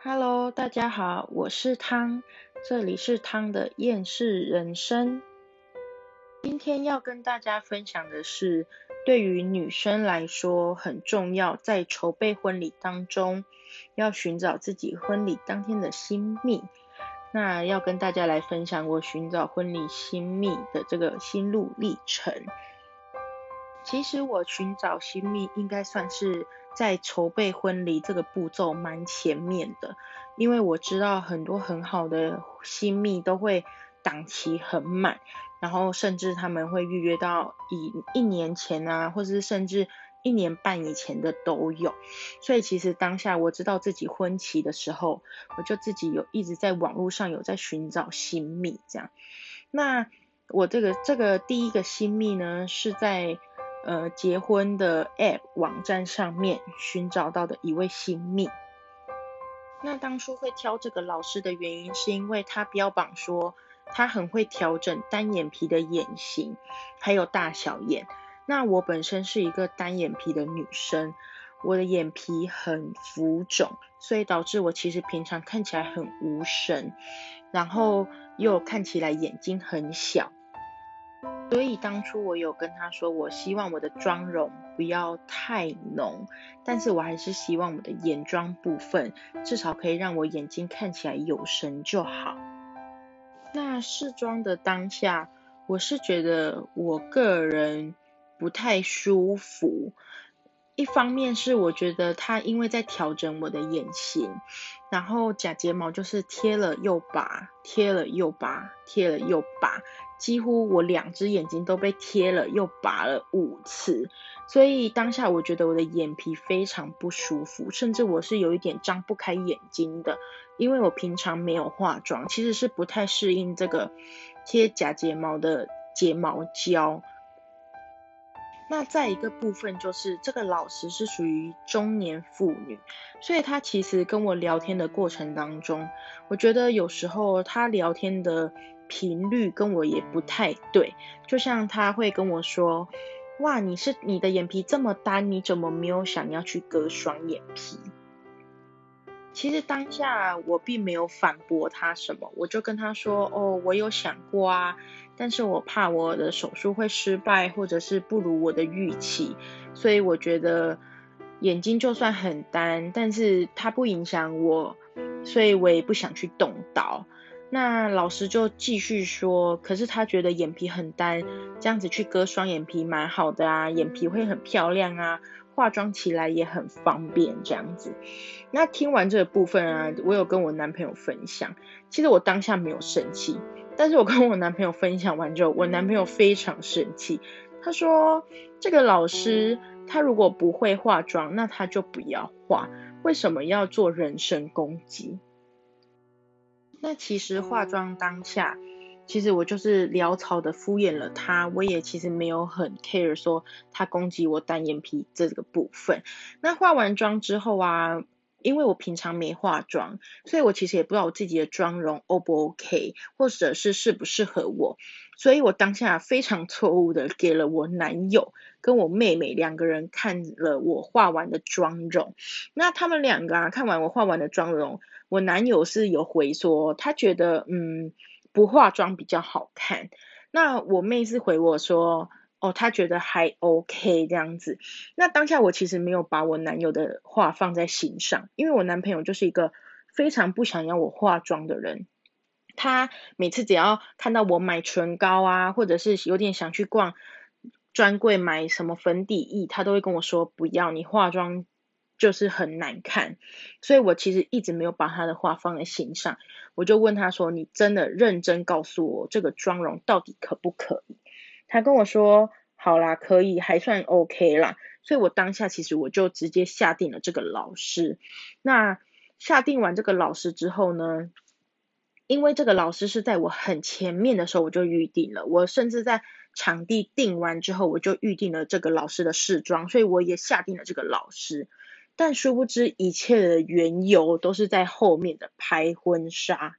Hello，大家好，我是汤，这里是汤的厌世人生。今天要跟大家分享的是，对于女生来说很重要，在筹备婚礼当中，要寻找自己婚礼当天的新秘。那要跟大家来分享我寻找婚礼新秘的这个心路历程。其实我寻找新秘应该算是在筹备婚礼这个步骤蛮前面的，因为我知道很多很好的新密都会档期很满，然后甚至他们会预约到一一年前啊，或者是甚至一年半以前的都有。所以其实当下我知道自己婚期的时候，我就自己有一直在网络上有在寻找新密这样。那我这个这个第一个新密呢，是在。呃，结婚的 App 网站上面寻找到的一位新密。那当初会挑这个老师的原因，是因为他标榜说他很会调整单眼皮的眼型，还有大小眼。那我本身是一个单眼皮的女生，我的眼皮很浮肿，所以导致我其实平常看起来很无神，然后又看起来眼睛很小。所以当初我有跟他说，我希望我的妆容不要太浓，但是我还是希望我的眼妆部分至少可以让我眼睛看起来有神就好。那试妆的当下，我是觉得我个人不太舒服。一方面是我觉得他因为在调整我的眼型，然后假睫毛就是贴了又拔，贴了又拔，贴了又拔，几乎我两只眼睛都被贴了又拔了五次，所以当下我觉得我的眼皮非常不舒服，甚至我是有一点张不开眼睛的，因为我平常没有化妆，其实是不太适应这个贴假睫毛的睫毛胶。那再一个部分就是这个老师是属于中年妇女，所以她其实跟我聊天的过程当中，我觉得有时候她聊天的频率跟我也不太对，就像她会跟我说，哇，你是你的眼皮这么单，你怎么没有想要去割双眼皮？其实当下我并没有反驳他什么，我就跟他说，哦，我有想过啊，但是我怕我的手术会失败，或者是不如我的预期，所以我觉得眼睛就算很单，但是它不影响我，所以我也不想去动刀。那老师就继续说，可是他觉得眼皮很单，这样子去割双眼皮蛮好的啊，眼皮会很漂亮啊。化妆起来也很方便，这样子。那听完这个部分啊，我有跟我男朋友分享。其实我当下没有生气，但是我跟我男朋友分享完之后，我男朋友非常生气。他说：“这个老师他如果不会化妆，那他就不要化。为什么要做人身攻击？”那其实化妆当下。其实我就是潦草的敷衍了他，我也其实没有很 care 说他攻击我单眼皮这个部分。那化完妆之后啊，因为我平常没化妆，所以我其实也不知道我自己的妆容 O 不 OK，或者是适不适合我。所以我当下非常错误的给了我男友跟我妹妹两个人看了我化完的妆容。那他们两个啊看完我化完的妆容，我男友是有回说他觉得嗯。不化妆比较好看。那我妹是回我说，哦，她觉得还 OK 这样子。那当下我其实没有把我男友的话放在心上，因为我男朋友就是一个非常不想要我化妆的人。他每次只要看到我买唇膏啊，或者是有点想去逛专柜买什么粉底液，他都会跟我说不要你化妆。就是很难看，所以我其实一直没有把他的话放在心上。我就问他说：“你真的认真告诉我这个妆容到底可不可以？”他跟我说：“好啦，可以，还算 OK 啦。”所以我当下其实我就直接下定了这个老师。那下定完这个老师之后呢？因为这个老师是在我很前面的时候我就预定了，我甚至在场地定完之后我就预定了这个老师的试妆，所以我也下定了这个老师。但殊不知，一切的缘由都是在后面的拍婚纱。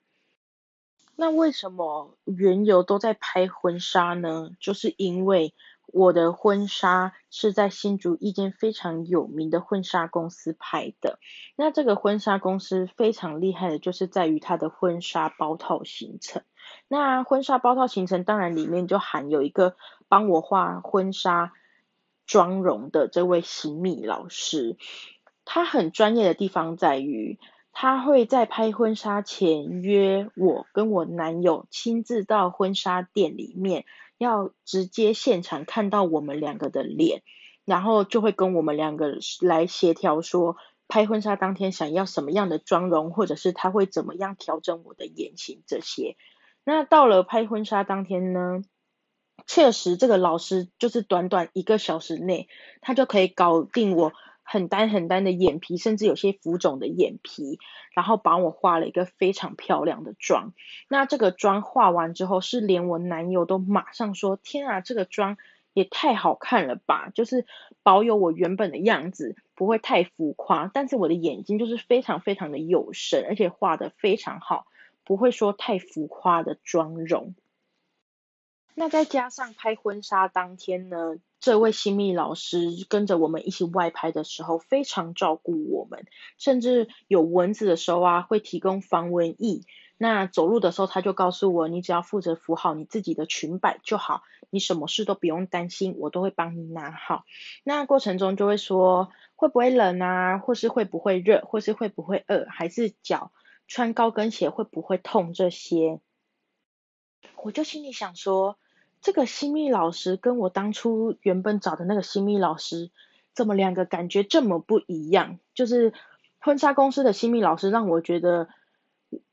那为什么缘由都在拍婚纱呢？就是因为我的婚纱是在新竹一间非常有名的婚纱公司拍的。那这个婚纱公司非常厉害的，就是在于它的婚纱包套行程。那婚纱包套行程当然里面就含有一个帮我画婚纱妆容的这位新密老师。他很专业的地方在于，他会在拍婚纱前约我跟我男友亲自到婚纱店里面。要直接现场看到我们两个的脸，然后就会跟我们两个来协调说，拍婚纱当天想要什么样的妆容，或者是他会怎么样调整我的眼型这些。那到了拍婚纱当天呢，确实这个老师就是短短一个小时内，他就可以搞定我。很单很单的眼皮，甚至有些浮肿的眼皮，然后帮我画了一个非常漂亮的妆。那这个妆画完之后，是连我男友都马上说：“天啊，这个妆也太好看了吧！”就是保有我原本的样子，不会太浮夸，但是我的眼睛就是非常非常的有神，而且画的非常好，不会说太浮夸的妆容。那再加上拍婚纱当天呢？这位新密老师跟着我们一起外拍的时候，非常照顾我们，甚至有蚊子的时候啊，会提供防蚊液。那走路的时候，他就告诉我，你只要负责扶好你自己的裙摆就好，你什么事都不用担心，我都会帮你拿好。那过程中就会说，会不会冷啊，或是会不会热，或是会不会饿，还是脚穿高跟鞋会不会痛这些，我就心里想说。这个新密老师跟我当初原本找的那个新密老师，怎么两个感觉这么不一样？就是婚纱公司的新密老师让我觉得，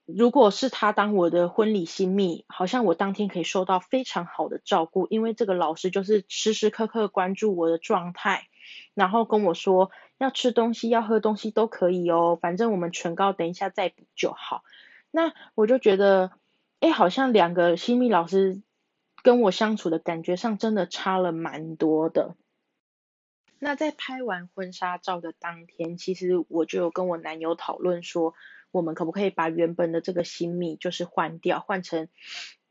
如果是他当我的婚礼新密，好像我当天可以受到非常好的照顾，因为这个老师就是时时刻刻关注我的状态，然后跟我说要吃东西要喝东西都可以哦，反正我们唇膏等一下再补就好。那我就觉得，哎，好像两个新密老师。跟我相处的感觉上真的差了蛮多的。那在拍完婚纱照的当天，其实我就有跟我男友讨论说，我们可不可以把原本的这个新密就是换掉，换成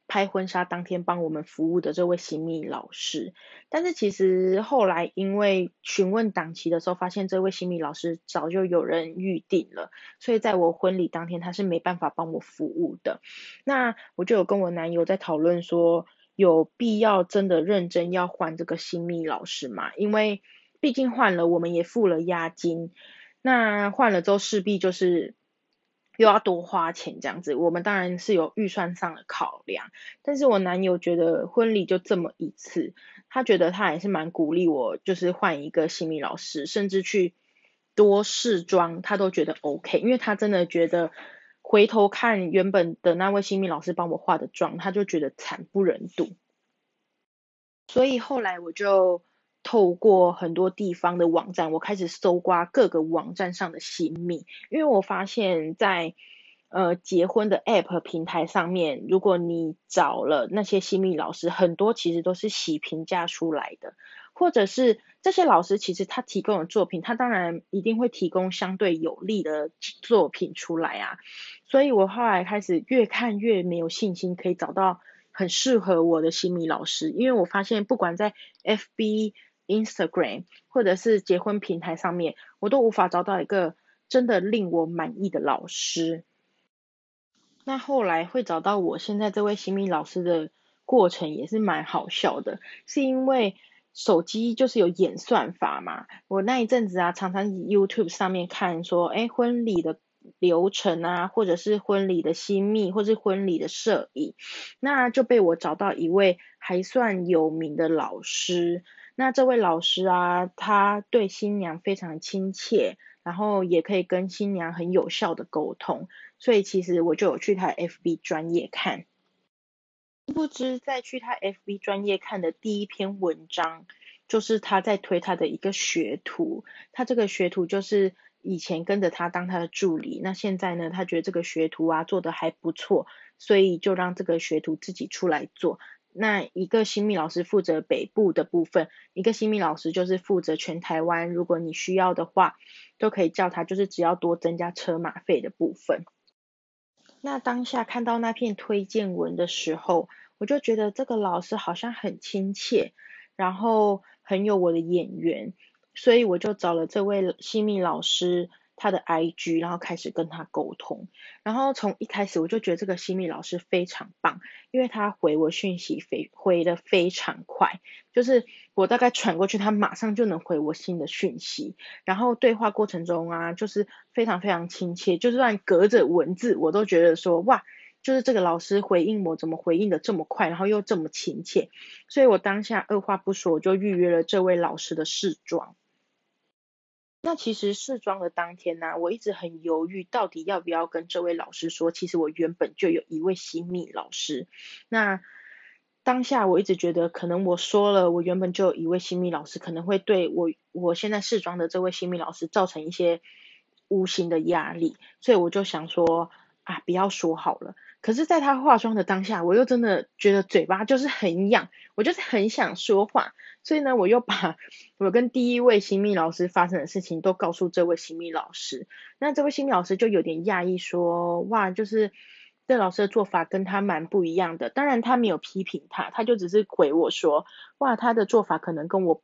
拍婚纱当天帮我们服务的这位新密老师。但是其实后来因为询问档期的时候，发现这位新密老师早就有人预定了，所以在我婚礼当天他是没办法帮我服务的。那我就有跟我男友在讨论说。有必要真的认真要换这个新密老师吗？因为毕竟换了，我们也付了押金，那换了之后势必就是又要多花钱这样子。我们当然是有预算上的考量，但是我男友觉得婚礼就这么一次，他觉得他还是蛮鼓励我，就是换一个新密老师，甚至去多试妆，他都觉得 OK，因为他真的觉得。回头看原本的那位新密老师帮我化的妆，他就觉得惨不忍睹。所以后来我就透过很多地方的网站，我开始搜刮各个网站上的新密，因为我发现，在呃结婚的 App 平台上面，如果你找了那些新密老师，很多其实都是洗评价出来的。或者是这些老师，其实他提供的作品，他当然一定会提供相对有利的作品出来啊。所以我后来开始越看越没有信心，可以找到很适合我的新米老师，因为我发现不管在 FB、Instagram 或者是结婚平台上面，我都无法找到一个真的令我满意的老师。那后来会找到我现在这位新米老师的过程也是蛮好笑的，是因为。手机就是有演算法嘛，我那一阵子啊，常常 YouTube 上面看说，哎，婚礼的流程啊，或者是婚礼的新密，或是婚礼的摄影，那就被我找到一位还算有名的老师。那这位老师啊，他对新娘非常亲切，然后也可以跟新娘很有效的沟通，所以其实我就有去他 FB 专业看。不知在去他 FB 专业看的第一篇文章，就是他在推他的一个学徒。他这个学徒就是以前跟着他当他的助理，那现在呢，他觉得这个学徒啊做的还不错，所以就让这个学徒自己出来做。那一个新密老师负责北部的部分，一个新密老师就是负责全台湾。如果你需要的话，都可以叫他，就是只要多增加车马费的部分。那当下看到那篇推荐文的时候，我就觉得这个老师好像很亲切，然后很有我的眼缘，所以我就找了这位新密老师。他的 IG，然后开始跟他沟通，然后从一开始我就觉得这个西米老师非常棒，因为他回我讯息非回的非常快，就是我大概传过去，他马上就能回我新的讯息，然后对话过程中啊，就是非常非常亲切，就算隔着文字，我都觉得说哇，就是这个老师回应我怎么回应的这么快，然后又这么亲切，所以我当下二话不说，我就预约了这位老师的试妆。那其实试妆的当天呢，我一直很犹豫，到底要不要跟这位老师说。其实我原本就有一位新密老师。那当下我一直觉得，可能我说了，我原本就有一位新密老师，可能会对我我现在试妆的这位新密老师造成一些无形的压力，所以我就想说啊，不要说好了。可是，在他化妆的当下，我又真的觉得嘴巴就是很痒，我就是很想说话，所以呢，我又把 我跟第一位新密老师发生的事情都告诉这位新密老师。那这位新密老师就有点讶异，说：“哇，就是这老师的做法跟他蛮不一样的。”当然，他没有批评他，他就只是回我说：“哇，他的做法可能跟我。”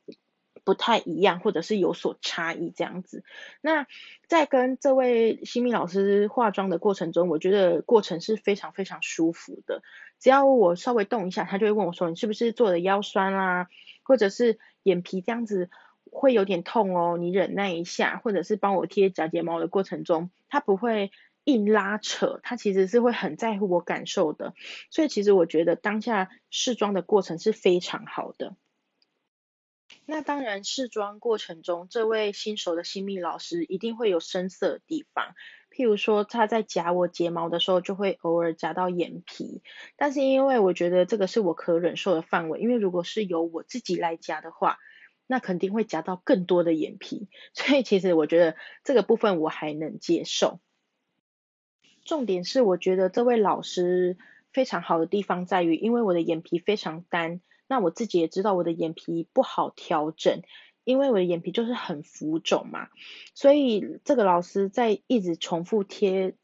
不太一样，或者是有所差异这样子。那在跟这位新密老师化妆的过程中，我觉得过程是非常非常舒服的。只要我稍微动一下，他就会问我说：“你是不是做的腰酸啦？或者是眼皮这样子会有点痛哦？你忍耐一下。”或者是帮我贴假睫毛的过程中，他不会硬拉扯，他其实是会很在乎我感受的。所以其实我觉得当下试妆的过程是非常好的。那当然，试妆过程中，这位新手的新密老师一定会有生色的地方，譬如说他在夹我睫毛的时候，就会偶尔夹到眼皮。但是因为我觉得这个是我可忍受的范围，因为如果是由我自己来夹的话，那肯定会夹到更多的眼皮，所以其实我觉得这个部分我还能接受。重点是，我觉得这位老师非常好的地方在于，因为我的眼皮非常干。那我自己也知道我的眼皮不好调整，因为我的眼皮就是很浮肿嘛，所以这个老师在一直重复贴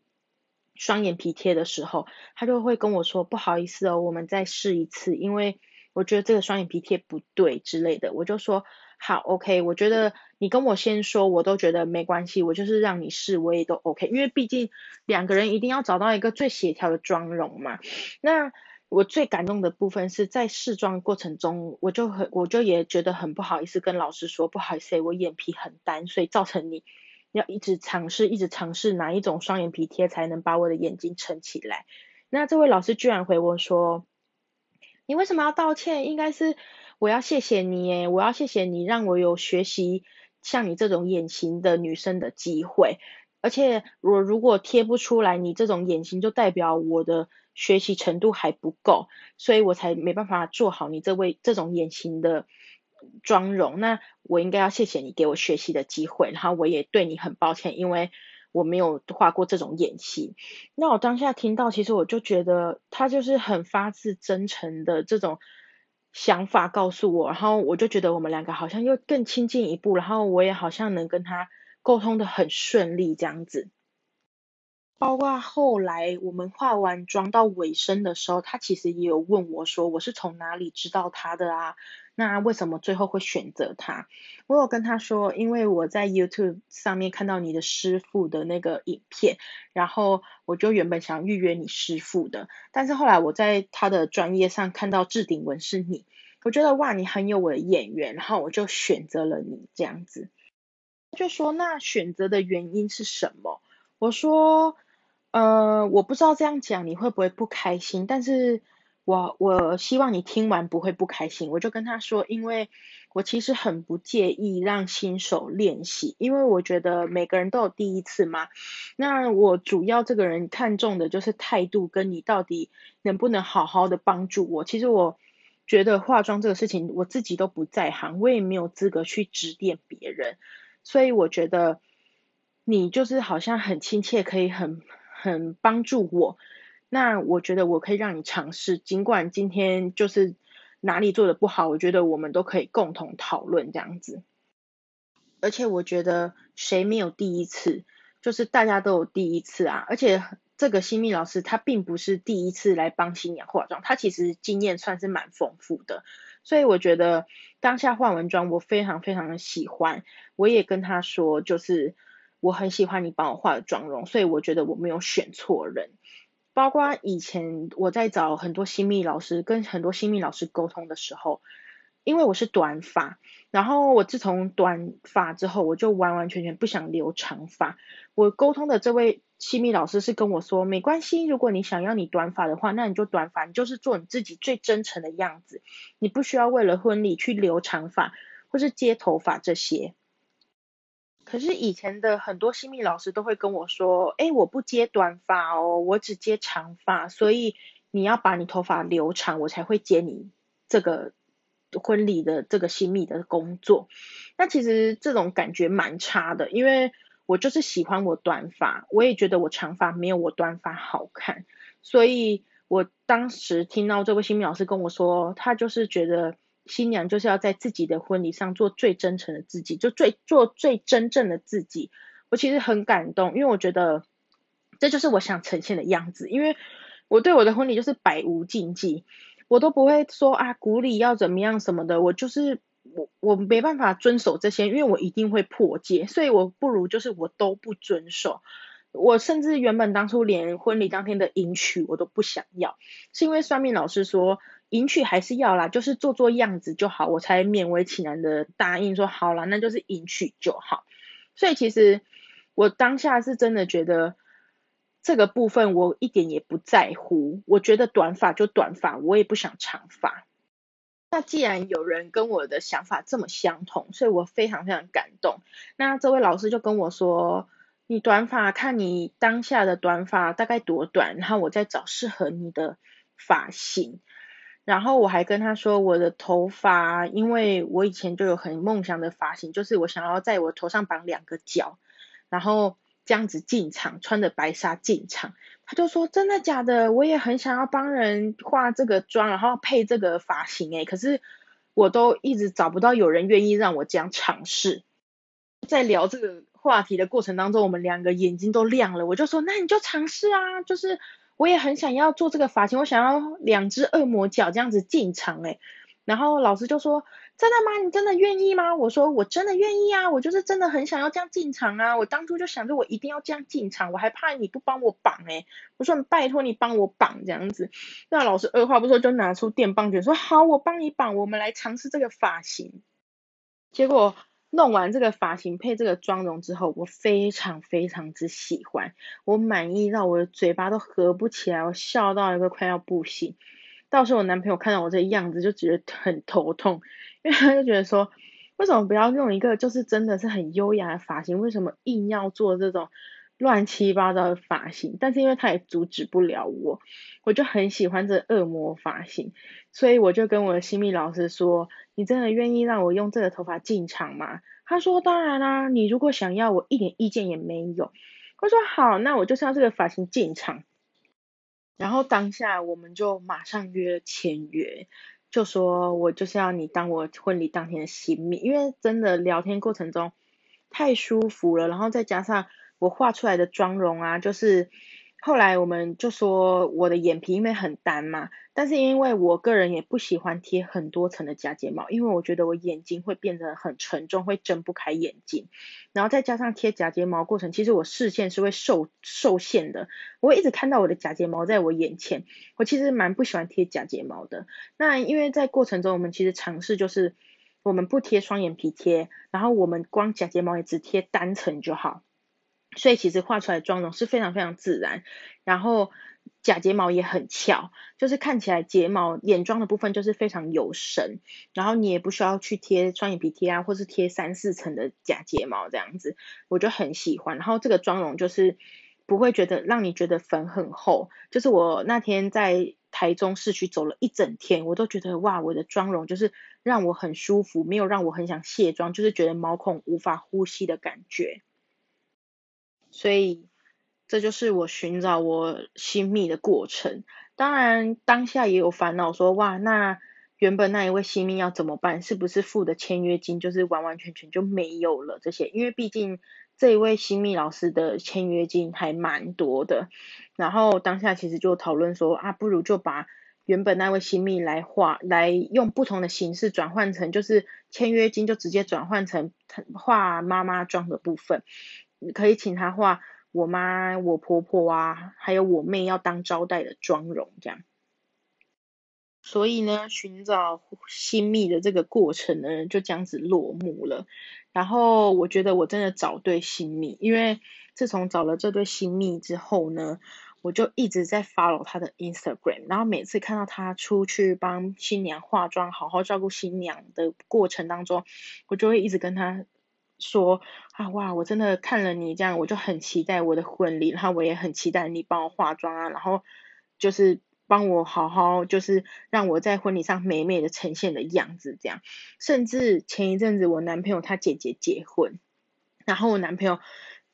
双眼皮贴的时候，他就会跟我说不好意思哦，我们再试一次，因为我觉得这个双眼皮贴不对之类的，我就说好，OK，我觉得你跟我先说，我都觉得没关系，我就是让你试，我也都 OK，因为毕竟两个人一定要找到一个最协调的妆容嘛，那。我最感动的部分是在试妆过程中，我就很，我就也觉得很不好意思跟老师说，不好意思，我眼皮很单，所以造成你要一直尝试，一直尝试哪一种双眼皮贴才能把我的眼睛撑起来。那这位老师居然回我说，你为什么要道歉？应该是我要谢谢你，诶，我要谢谢你让我有学习像你这种眼型的女生的机会。而且我如果贴不出来你这种眼型，就代表我的学习程度还不够，所以我才没办法做好你这位这种眼型的妆容。那我应该要谢谢你给我学习的机会，然后我也对你很抱歉，因为我没有画过这种眼型。那我当下听到，其实我就觉得他就是很发自真诚的这种想法告诉我，然后我就觉得我们两个好像又更亲近一步，然后我也好像能跟他。沟通的很顺利，这样子，包括后来我们化完妆到尾声的时候，他其实也有问我说，我是从哪里知道他的啊？那为什么最后会选择他？我有跟他说，因为我在 YouTube 上面看到你的师傅的那个影片，然后我就原本想预约你师傅的，但是后来我在他的专业上看到置顶文是你，我觉得哇，你很有我的眼缘，然后我就选择了你这样子。就说那选择的原因是什么？我说，呃，我不知道这样讲你会不会不开心，但是我我希望你听完不会不开心。我就跟他说，因为我其实很不介意让新手练习，因为我觉得每个人都有第一次嘛。那我主要这个人看重的就是态度，跟你到底能不能好好的帮助我。其实我觉得化妆这个事情，我自己都不在行，我也没有资格去指点别人。所以我觉得你就是好像很亲切，可以很很帮助我。那我觉得我可以让你尝试，尽管今天就是哪里做的不好，我觉得我们都可以共同讨论这样子。而且我觉得谁没有第一次，就是大家都有第一次啊。而且这个新密老师他并不是第一次来帮新娘化妆，他其实经验算是蛮丰富的。所以我觉得当下化完妆，我非常非常的喜欢。我也跟他说，就是我很喜欢你帮我化的妆容，所以我觉得我没有选错人。包括以前我在找很多新密老师，跟很多新密老师沟通的时候，因为我是短发，然后我自从短发之后，我就完完全全不想留长发。我沟通的这位新密老师是跟我说，没关系，如果你想要你短发的话，那你就短发，你就是做你自己最真诚的样子，你不需要为了婚礼去留长发或是接头发这些。可是以前的很多新密老师都会跟我说，哎，我不接短发哦，我只接长发，所以你要把你头发留长，我才会接你这个婚礼的这个新密的工作。那其实这种感觉蛮差的，因为我就是喜欢我短发，我也觉得我长发没有我短发好看，所以我当时听到这位新密老师跟我说，他就是觉得。新娘就是要在自己的婚礼上做最真诚的自己，就最做最真正的自己。我其实很感动，因为我觉得这就是我想呈现的样子。因为我对我的婚礼就是百无禁忌，我都不会说啊，古礼要怎么样什么的。我就是我我没办法遵守这些，因为我一定会破戒，所以我不如就是我都不遵守。我甚至原本当初连婚礼当天的迎娶我都不想要，是因为算命老师说。迎娶还是要啦，就是做做样子就好，我才勉为其难的答应说好了，那就是迎娶就好。所以其实我当下是真的觉得这个部分我一点也不在乎，我觉得短发就短发，我也不想长发。那既然有人跟我的想法这么相同，所以我非常非常感动。那这位老师就跟我说，你短发看你当下的短发大概多短，然后我再找适合你的发型。然后我还跟他说，我的头发，因为我以前就有很梦想的发型，就是我想要在我头上绑两个角，然后这样子进场，穿着白纱进场。他就说真的假的？我也很想要帮人化这个妆，然后配这个发型诶，可是我都一直找不到有人愿意让我这样尝试。在聊这个话题的过程当中，我们两个眼睛都亮了。我就说，那你就尝试啊，就是。我也很想要做这个发型，我想要两只恶魔角这样子进场诶。然后老师就说：“真的吗？你真的愿意吗？”我说：“我真的愿意啊，我就是真的很想要这样进场啊！我当初就想着我一定要这样进场，我还怕你不帮我绑诶。我说：“你拜托你帮我绑这样子。”那老师二话不说就拿出电棒卷说：“好，我帮你绑，我们来尝试这个发型。”结果。弄完这个发型配这个妆容之后，我非常非常之喜欢，我满意到我的嘴巴都合不起来，我笑到一个快要不行。到时候我男朋友看到我这样子就觉得很头痛，因为他就觉得说，为什么不要用一个就是真的是很优雅的发型，为什么硬要做这种乱七八糟的发型？但是因为他也阻止不了我，我就很喜欢这恶魔发型，所以我就跟我的新密老师说。你真的愿意让我用这个头发进场吗？他说当然啦，你如果想要，我一点意见也没有。我说好，那我就是要这个发型进场。然后当下我们就马上约签约，就说我就是要你当我婚礼当天的新密，因为真的聊天过程中太舒服了，然后再加上我画出来的妆容啊，就是。后来我们就说我的眼皮因为很单嘛，但是因为我个人也不喜欢贴很多层的假睫毛，因为我觉得我眼睛会变得很沉重，会睁不开眼睛。然后再加上贴假睫毛过程，其实我视线是会受受限的，我一直看到我的假睫毛在我眼前。我其实蛮不喜欢贴假睫毛的。那因为在过程中，我们其实尝试就是我们不贴双眼皮贴，然后我们光假睫毛也只贴单层就好。所以其实画出来妆容是非常非常自然，然后假睫毛也很翘，就是看起来睫毛眼妆的部分就是非常有神，然后你也不需要去贴双眼皮贴啊，或是贴三四层的假睫毛这样子，我就很喜欢。然后这个妆容就是不会觉得让你觉得粉很厚，就是我那天在台中市区走了一整天，我都觉得哇，我的妆容就是让我很舒服，没有让我很想卸妆，就是觉得毛孔无法呼吸的感觉。所以，这就是我寻找我新密的过程。当然，当下也有烦恼，说哇，那原本那一位新密要怎么办？是不是付的签约金就是完完全全就没有了？这些，因为毕竟这一位新密老师的签约金还蛮多的。然后当下其实就讨论说啊，不如就把原本那位新密来画，来用不同的形式转换成，就是签约金就直接转换成画妈妈妆的部分，可以请他画我妈、我婆婆啊，还有我妹要当招待的妆容这样。所以呢，寻找新密的这个过程呢，就这样子落幕了。然后我觉得我真的找对新密，因为自从找了这对新密之后呢，我就一直在 follow 他的 Instagram，然后每次看到他出去帮新娘化妆、好好照顾新娘的过程当中，我就会一直跟他说啊，哇，我真的看了你这样，我就很期待我的婚礼，然后我也很期待你帮我化妆啊，然后就是。帮我好好，就是让我在婚礼上美美的呈现的样子，这样。甚至前一阵子我男朋友他姐姐结婚，然后我男朋友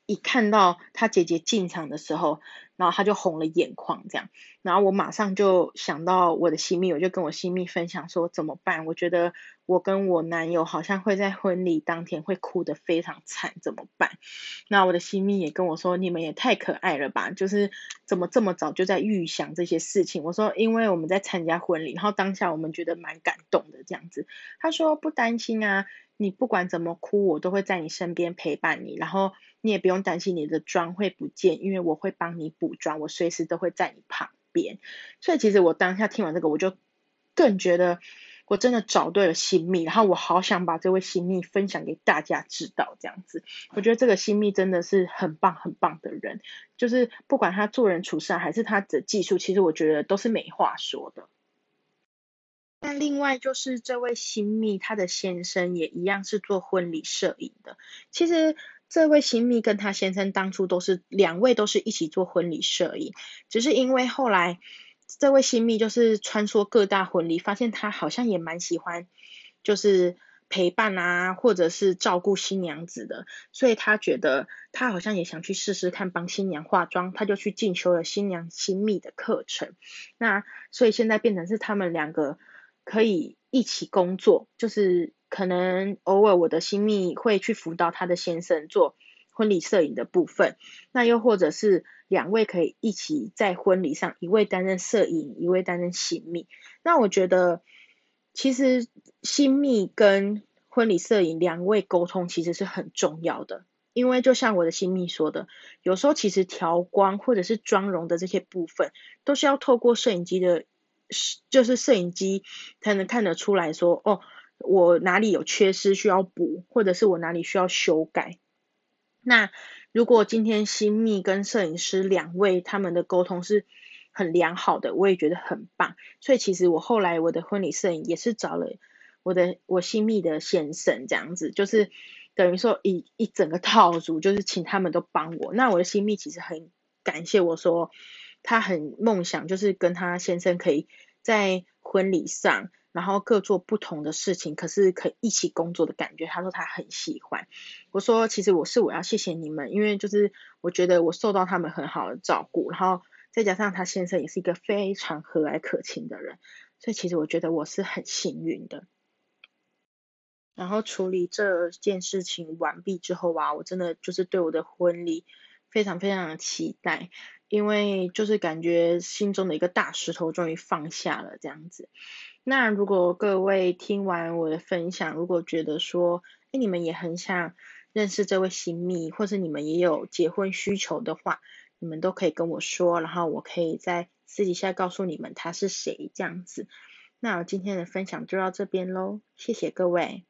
一看到他姐姐进场的时候。然后他就红了眼眶，这样，然后我马上就想到我的新密，我就跟我新密分享说怎么办？我觉得我跟我男友好像会在婚礼当天会哭得非常惨，怎么办？那我的新密也跟我说，你们也太可爱了吧，就是怎么这么早就在预想这些事情？我说因为我们在参加婚礼，然后当下我们觉得蛮感动的这样子。他说不担心啊。你不管怎么哭，我都会在你身边陪伴你，然后你也不用担心你的妆会不见，因为我会帮你补妆，我随时都会在你旁边。所以其实我当下听完这个，我就更觉得我真的找对了新密，然后我好想把这位新密分享给大家知道，这样子，我觉得这个新密真的是很棒很棒的人，就是不管他做人处事还是他的技术，其实我觉得都是没话说的。那另外就是这位新密，他的先生也一样是做婚礼摄影的。其实这位新密跟他先生当初都是两位都是一起做婚礼摄影，只是因为后来这位新密就是穿梭各大婚礼，发现他好像也蛮喜欢，就是陪伴啊，或者是照顾新娘子的，所以他觉得他好像也想去试试看帮新娘化妆，他就去进修了新娘新密的课程。那所以现在变成是他们两个。可以一起工作，就是可能偶尔我的新密会去辅导他的先生做婚礼摄影的部分，那又或者是两位可以一起在婚礼上，一位担任摄影，一位担任新密。那我觉得其实新密跟婚礼摄影两位沟通其实是很重要的，因为就像我的新密说的，有时候其实调光或者是妆容的这些部分，都是要透过摄影机的。就是摄影机才能看得出来说，哦，我哪里有缺失需要补，或者是我哪里需要修改。那如果今天新密跟摄影师两位他们的沟通是很良好的，我也觉得很棒。所以其实我后来我的婚礼摄影也是找了我的我新密的先生这样子，就是等于说一一整个套组，就是请他们都帮我。那我的新密其实很感谢我说。他很梦想，就是跟他先生可以在婚礼上，然后各做不同的事情，可是可以一起工作的感觉。他说他很喜欢。我说其实我是我要谢谢你们，因为就是我觉得我受到他们很好的照顾，然后再加上他先生也是一个非常和蔼可亲的人，所以其实我觉得我是很幸运的。然后处理这件事情完毕之后啊，我真的就是对我的婚礼非常非常的期待。因为就是感觉心中的一个大石头终于放下了这样子。那如果各位听完我的分享，如果觉得说，哎，你们也很想认识这位新密，或者你们也有结婚需求的话，你们都可以跟我说，然后我可以在私底下告诉你们他是谁这样子。那我今天的分享就到这边喽，谢谢各位。